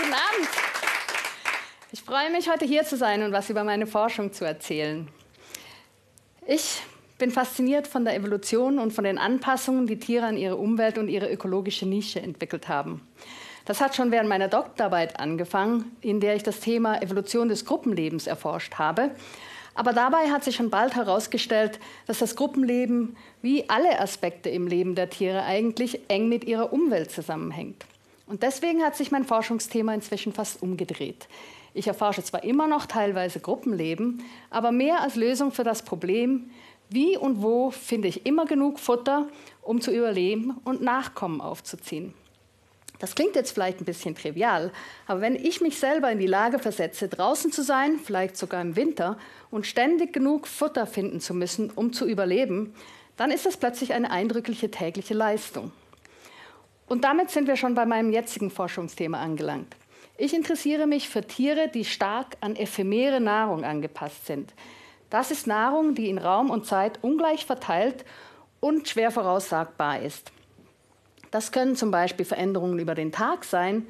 Guten Abend. Ich freue mich, heute hier zu sein und was über meine Forschung zu erzählen. Ich bin fasziniert von der Evolution und von den Anpassungen, die Tiere an ihre Umwelt und ihre ökologische Nische entwickelt haben. Das hat schon während meiner Doktorarbeit angefangen, in der ich das Thema Evolution des Gruppenlebens erforscht habe. Aber dabei hat sich schon bald herausgestellt, dass das Gruppenleben wie alle Aspekte im Leben der Tiere eigentlich eng mit ihrer Umwelt zusammenhängt. Und deswegen hat sich mein Forschungsthema inzwischen fast umgedreht. Ich erforsche zwar immer noch teilweise Gruppenleben, aber mehr als Lösung für das Problem, wie und wo finde ich immer genug Futter, um zu überleben und Nachkommen aufzuziehen. Das klingt jetzt vielleicht ein bisschen trivial, aber wenn ich mich selber in die Lage versetze, draußen zu sein, vielleicht sogar im Winter, und ständig genug Futter finden zu müssen, um zu überleben, dann ist das plötzlich eine eindrückliche tägliche Leistung. Und damit sind wir schon bei meinem jetzigen Forschungsthema angelangt. Ich interessiere mich für Tiere, die stark an ephemere Nahrung angepasst sind. Das ist Nahrung, die in Raum und Zeit ungleich verteilt und schwer voraussagbar ist. Das können zum Beispiel Veränderungen über den Tag sein,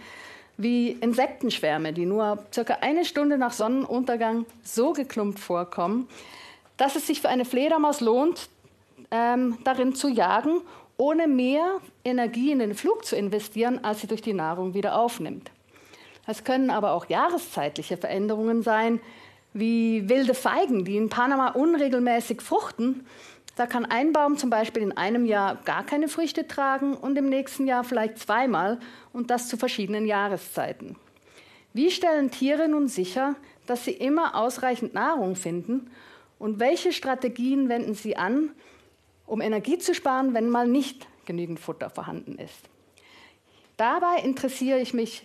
wie Insektenschwärme, die nur circa eine Stunde nach Sonnenuntergang so geklumpt vorkommen, dass es sich für eine Fledermaus lohnt, ähm, darin zu jagen, ohne mehr Energie in den Flug zu investieren, als sie durch die Nahrung wieder aufnimmt. Es können aber auch jahreszeitliche Veränderungen sein, wie wilde Feigen, die in Panama unregelmäßig fruchten da kann ein Baum zum Beispiel in einem Jahr gar keine Früchte tragen und im nächsten Jahr vielleicht zweimal und das zu verschiedenen Jahreszeiten. Wie stellen Tiere nun sicher, dass sie immer ausreichend Nahrung finden und welche Strategien wenden sie an, um Energie zu sparen, wenn mal nicht genügend Futter vorhanden ist? Dabei interessiere ich mich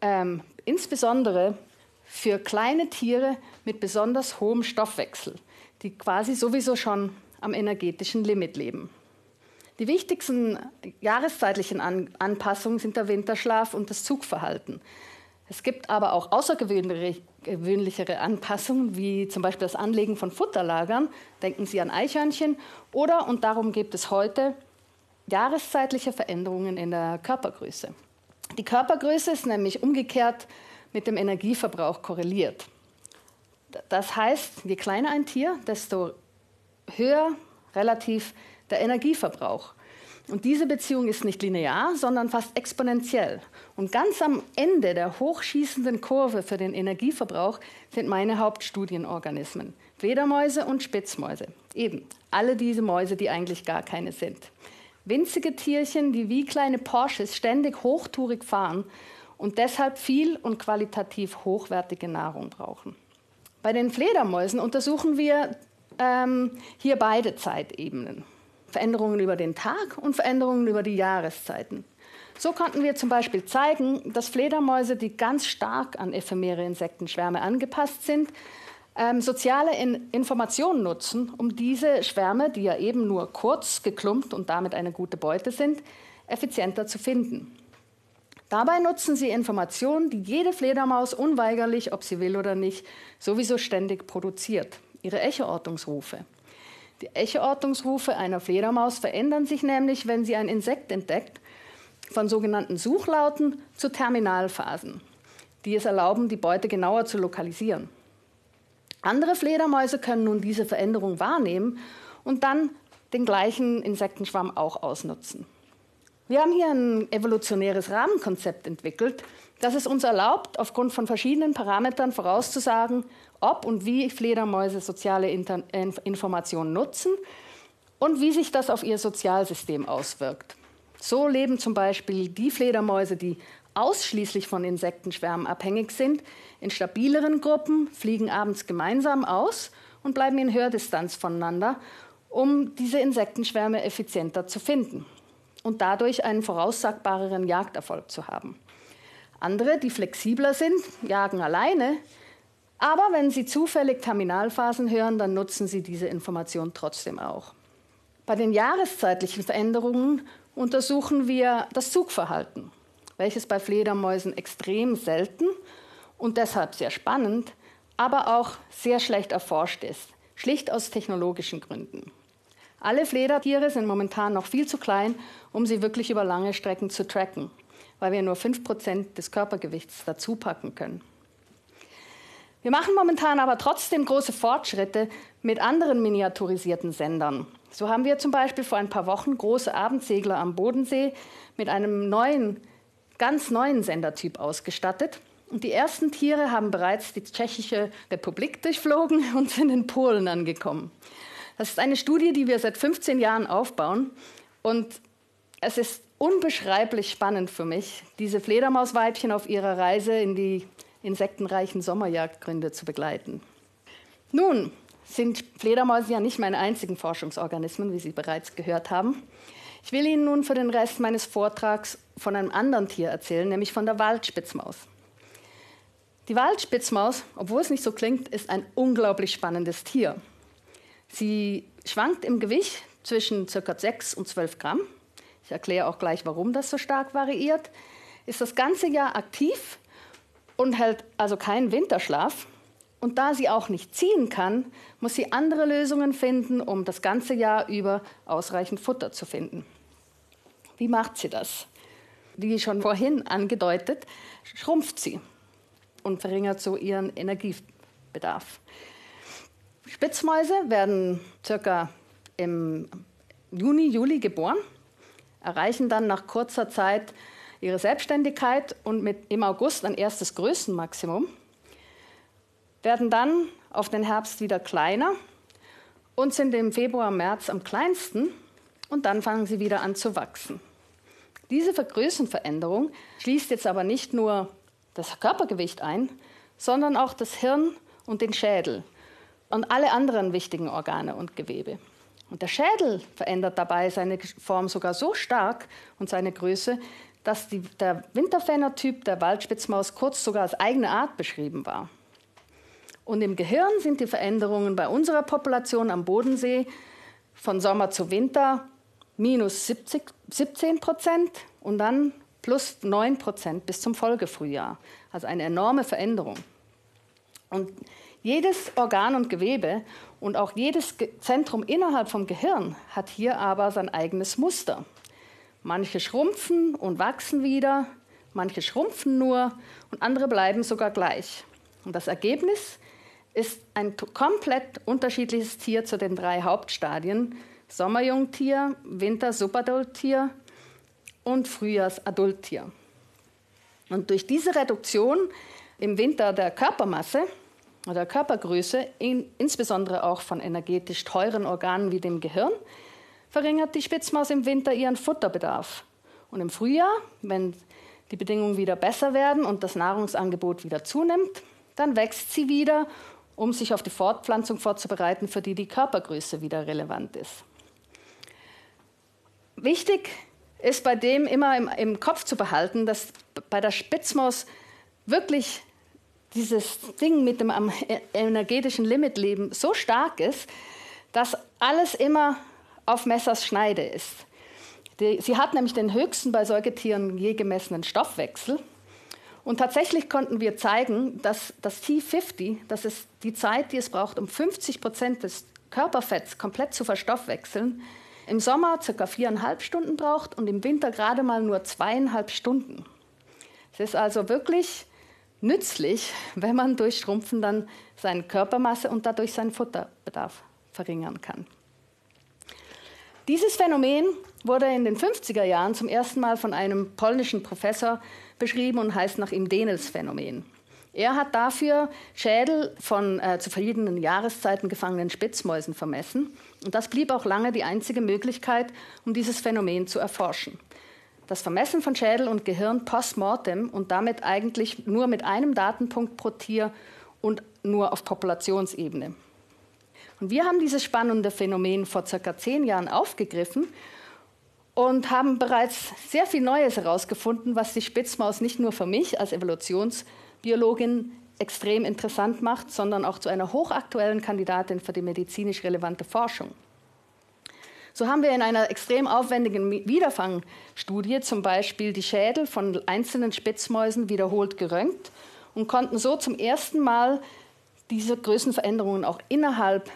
ähm, insbesondere für kleine Tiere mit besonders hohem Stoffwechsel, die quasi sowieso schon am energetischen Limit leben. Die wichtigsten jahreszeitlichen An Anpassungen sind der Winterschlaf und das Zugverhalten. Es gibt aber auch außergewöhnlichere Anpassungen, wie zum Beispiel das Anlegen von Futterlagern. Denken Sie an Eichhörnchen. Oder, und darum gibt es heute, jahreszeitliche Veränderungen in der Körpergröße. Die Körpergröße ist nämlich umgekehrt mit dem Energieverbrauch korreliert. Das heißt, je kleiner ein Tier, desto höher relativ der Energieverbrauch. Und diese Beziehung ist nicht linear, sondern fast exponentiell. Und ganz am Ende der hochschießenden Kurve für den Energieverbrauch sind meine Hauptstudienorganismen. Fledermäuse und Spitzmäuse. Eben, alle diese Mäuse, die eigentlich gar keine sind. Winzige Tierchen, die wie kleine Porsches ständig hochtourig fahren und deshalb viel und qualitativ hochwertige Nahrung brauchen. Bei den Fledermäusen untersuchen wir ähm, hier beide Zeitebenen. Veränderungen über den Tag und Veränderungen über die Jahreszeiten. So konnten wir zum Beispiel zeigen, dass Fledermäuse, die ganz stark an ephemere Insektenschwärme angepasst sind, ähm, soziale In Informationen nutzen, um diese Schwärme, die ja eben nur kurz geklumpt und damit eine gute Beute sind, effizienter zu finden. Dabei nutzen sie Informationen, die jede Fledermaus unweigerlich, ob sie will oder nicht, sowieso ständig produziert ihre Echoortungsrufe. Die Echoortungsrufe einer Fledermaus verändern sich nämlich, wenn sie ein Insekt entdeckt, von sogenannten Suchlauten zu Terminalphasen, die es erlauben, die Beute genauer zu lokalisieren. Andere Fledermäuse können nun diese Veränderung wahrnehmen und dann den gleichen Insektenschwamm auch ausnutzen. Wir haben hier ein evolutionäres Rahmenkonzept entwickelt, das es uns erlaubt, aufgrund von verschiedenen Parametern vorauszusagen, ob und wie Fledermäuse soziale Inter Informationen nutzen und wie sich das auf ihr Sozialsystem auswirkt. So leben zum Beispiel die Fledermäuse, die ausschließlich von Insektenschwärmen abhängig sind, in stabileren Gruppen, fliegen abends gemeinsam aus und bleiben in Hördistanz voneinander, um diese Insektenschwärme effizienter zu finden und dadurch einen voraussagbareren Jagderfolg zu haben. Andere, die flexibler sind, jagen alleine, aber wenn Sie zufällig Terminalphasen hören, dann nutzen Sie diese Information trotzdem auch. Bei den jahreszeitlichen Veränderungen untersuchen wir das Zugverhalten, welches bei Fledermäusen extrem selten und deshalb sehr spannend, aber auch sehr schlecht erforscht ist, schlicht aus technologischen Gründen. Alle Fledertiere sind momentan noch viel zu klein, um sie wirklich über lange Strecken zu tracken. weil wir nur 5% des Körpergewichts dazu packen können. Wir machen momentan aber trotzdem große Fortschritte mit anderen miniaturisierten Sendern. So haben wir zum Beispiel vor ein paar Wochen große Abendsegler am Bodensee mit einem neuen, ganz neuen Sendertyp ausgestattet. Und die ersten Tiere haben bereits die Tschechische Republik durchflogen und sind in Polen angekommen. Das ist eine Studie, die wir seit 15 Jahren aufbauen. Und es ist unbeschreiblich spannend für mich, diese Fledermausweibchen auf ihrer Reise in die insektenreichen Sommerjagdgründe zu begleiten. Nun sind Fledermäuse ja nicht meine einzigen Forschungsorganismen, wie Sie bereits gehört haben. Ich will Ihnen nun für den Rest meines Vortrags von einem anderen Tier erzählen, nämlich von der Waldspitzmaus. Die Waldspitzmaus, obwohl es nicht so klingt, ist ein unglaublich spannendes Tier. Sie schwankt im Gewicht zwischen ca. 6 und 12 Gramm. Ich erkläre auch gleich, warum das so stark variiert. Ist das ganze Jahr aktiv und hält also keinen Winterschlaf. Und da sie auch nicht ziehen kann, muss sie andere Lösungen finden, um das ganze Jahr über ausreichend Futter zu finden. Wie macht sie das? Wie schon vorhin angedeutet, schrumpft sie und verringert so ihren Energiebedarf. Spitzmäuse werden circa im Juni, Juli geboren, erreichen dann nach kurzer Zeit ihre Selbstständigkeit und mit im August ein erstes Größenmaximum, werden dann auf den Herbst wieder kleiner und sind im Februar, März am kleinsten und dann fangen sie wieder an zu wachsen. Diese Größenveränderung schließt jetzt aber nicht nur das Körpergewicht ein, sondern auch das Hirn und den Schädel und alle anderen wichtigen Organe und Gewebe. Und der Schädel verändert dabei seine Form sogar so stark und seine Größe, dass die, der Winterphänotyp der Waldspitzmaus kurz sogar als eigene Art beschrieben war. Und im Gehirn sind die Veränderungen bei unserer Population am Bodensee von Sommer zu Winter minus 70, 17 Prozent und dann plus 9 Prozent bis zum Folgefrühjahr. Also eine enorme Veränderung. Und jedes Organ und Gewebe und auch jedes Zentrum innerhalb vom Gehirn hat hier aber sein eigenes Muster. Manche schrumpfen und wachsen wieder, manche schrumpfen nur und andere bleiben sogar gleich. Und das Ergebnis ist ein komplett unterschiedliches Tier zu den drei Hauptstadien Sommerjungtier, Winter-Subadulttier und Frühjahrs-Adulttier. Und durch diese Reduktion im Winter der Körpermasse oder Körpergröße, in, insbesondere auch von energetisch teuren Organen wie dem Gehirn, verringert die Spitzmaus im Winter ihren Futterbedarf. Und im Frühjahr, wenn die Bedingungen wieder besser werden und das Nahrungsangebot wieder zunimmt, dann wächst sie wieder, um sich auf die Fortpflanzung vorzubereiten, für die die Körpergröße wieder relevant ist. Wichtig ist bei dem immer im, im Kopf zu behalten, dass bei der Spitzmaus wirklich dieses Ding mit dem am energetischen Limitleben so stark ist, dass alles immer auf Messers Schneide ist. Die, sie hat nämlich den höchsten bei Säugetieren je gemessenen Stoffwechsel. Und tatsächlich konnten wir zeigen, dass das T50, das ist die Zeit, die es braucht, um 50 Prozent des Körperfetts komplett zu verstoffwechseln, im Sommer circa viereinhalb Stunden braucht und im Winter gerade mal nur zweieinhalb Stunden. Es ist also wirklich nützlich, wenn man durch Schrumpfen dann seine Körpermasse und dadurch seinen Futterbedarf verringern kann. Dieses Phänomen wurde in den 50er Jahren zum ersten Mal von einem polnischen Professor beschrieben und heißt nach ihm Denels Phänomen. Er hat dafür Schädel von äh, zu verschiedenen Jahreszeiten gefangenen Spitzmäusen vermessen. Und das blieb auch lange die einzige Möglichkeit, um dieses Phänomen zu erforschen. Das Vermessen von Schädel und Gehirn post-mortem und damit eigentlich nur mit einem Datenpunkt pro Tier und nur auf Populationsebene. Und wir haben dieses spannende Phänomen vor circa zehn Jahren aufgegriffen und haben bereits sehr viel Neues herausgefunden, was die Spitzmaus nicht nur für mich als Evolutionsbiologin extrem interessant macht, sondern auch zu einer hochaktuellen Kandidatin für die medizinisch relevante Forschung. So haben wir in einer extrem aufwendigen Wiederfangstudie zum Beispiel die Schädel von einzelnen Spitzmäusen wiederholt geröntgt und konnten so zum ersten Mal diese Größenveränderungen auch innerhalb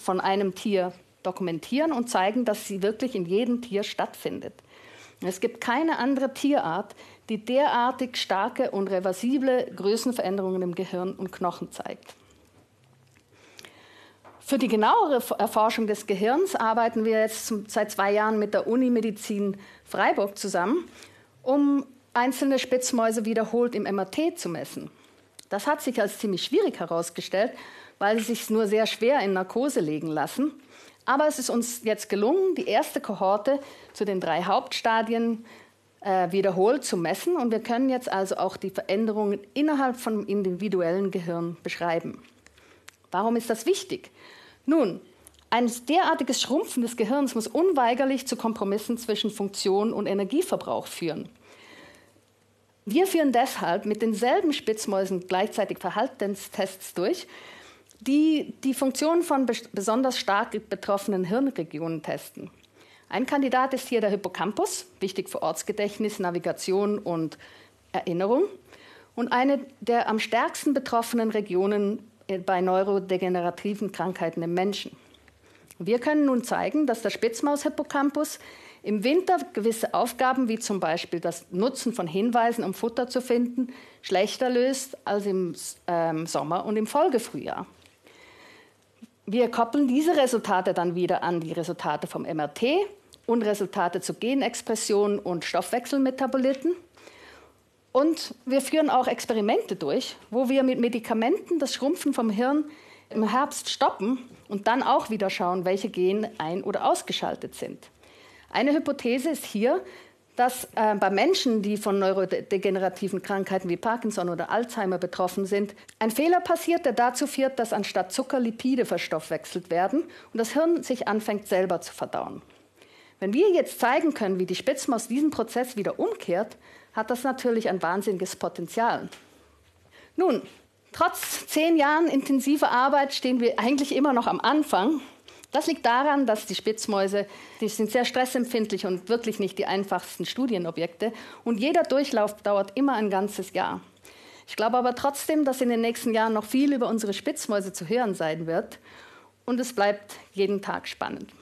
von einem Tier dokumentieren und zeigen, dass sie wirklich in jedem Tier stattfindet. Es gibt keine andere Tierart, die derartig starke und reversible Größenveränderungen im Gehirn und Knochen zeigt. Für die genauere Erforschung des Gehirns arbeiten wir jetzt seit zwei Jahren mit der Unimedizin Freiburg zusammen, um einzelne Spitzmäuse wiederholt im MRT zu messen. Das hat sich als ziemlich schwierig herausgestellt, weil sie sich nur sehr schwer in Narkose legen lassen. Aber es ist uns jetzt gelungen, die erste Kohorte zu den drei Hauptstadien äh, wiederholt zu messen. Und wir können jetzt also auch die Veränderungen innerhalb vom individuellen Gehirn beschreiben. Warum ist das wichtig? Nun, ein derartiges Schrumpfen des Gehirns muss unweigerlich zu Kompromissen zwischen Funktion und Energieverbrauch führen. Wir führen deshalb mit denselben Spitzmäusen gleichzeitig Verhaltenstests durch, die die Funktion von besonders stark betroffenen Hirnregionen testen. Ein Kandidat ist hier der Hippocampus, wichtig für Ortsgedächtnis, Navigation und Erinnerung. Und eine der am stärksten betroffenen Regionen bei neurodegenerativen Krankheiten im Menschen. Wir können nun zeigen, dass der Spitzmaus-Hippocampus im Winter gewisse Aufgaben, wie zum Beispiel das Nutzen von Hinweisen, um Futter zu finden, schlechter löst als im ähm, Sommer und im Folgefrühjahr. Wir koppeln diese Resultate dann wieder an die Resultate vom MRT und Resultate zu Genexpression und Stoffwechselmetaboliten. Und wir führen auch Experimente durch, wo wir mit Medikamenten das Schrumpfen vom Hirn im Herbst stoppen und dann auch wieder schauen, welche Gene ein- oder ausgeschaltet sind. Eine Hypothese ist hier, dass äh, bei Menschen, die von neurodegenerativen Krankheiten wie Parkinson oder Alzheimer betroffen sind, ein Fehler passiert, der dazu führt, dass anstatt Zucker Lipide verstoffwechselt werden und das Hirn sich anfängt selber zu verdauen. Wenn wir jetzt zeigen können, wie die Spitzmaus diesen Prozess wieder umkehrt, hat das natürlich ein wahnsinniges Potenzial. Nun, trotz zehn Jahren intensiver Arbeit stehen wir eigentlich immer noch am Anfang. Das liegt daran, dass die Spitzmäuse, die sind sehr stressempfindlich und wirklich nicht die einfachsten Studienobjekte. Und jeder Durchlauf dauert immer ein ganzes Jahr. Ich glaube aber trotzdem, dass in den nächsten Jahren noch viel über unsere Spitzmäuse zu hören sein wird. Und es bleibt jeden Tag spannend.